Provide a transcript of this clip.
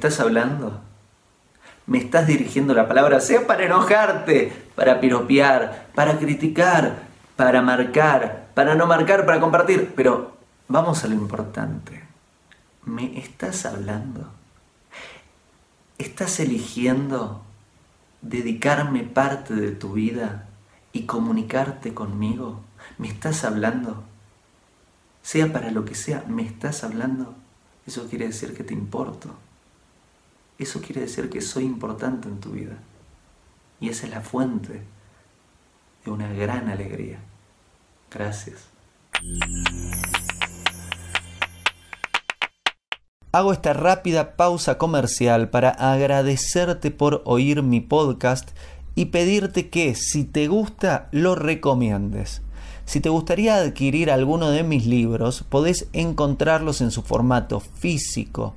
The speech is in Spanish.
estás hablando? Me estás dirigiendo la palabra, sea para enojarte, para piropear, para criticar, para marcar, para no marcar, para compartir. Pero vamos a lo importante. ¿Me estás hablando? ¿Estás eligiendo dedicarme parte de tu vida y comunicarte conmigo? ¿Me estás hablando? Sea para lo que sea, ¿me estás hablando? Eso quiere decir que te importo. Eso quiere decir que soy importante en tu vida. Y esa es la fuente de una gran alegría. Gracias. Hago esta rápida pausa comercial para agradecerte por oír mi podcast y pedirte que si te gusta lo recomiendes. Si te gustaría adquirir alguno de mis libros, podés encontrarlos en su formato físico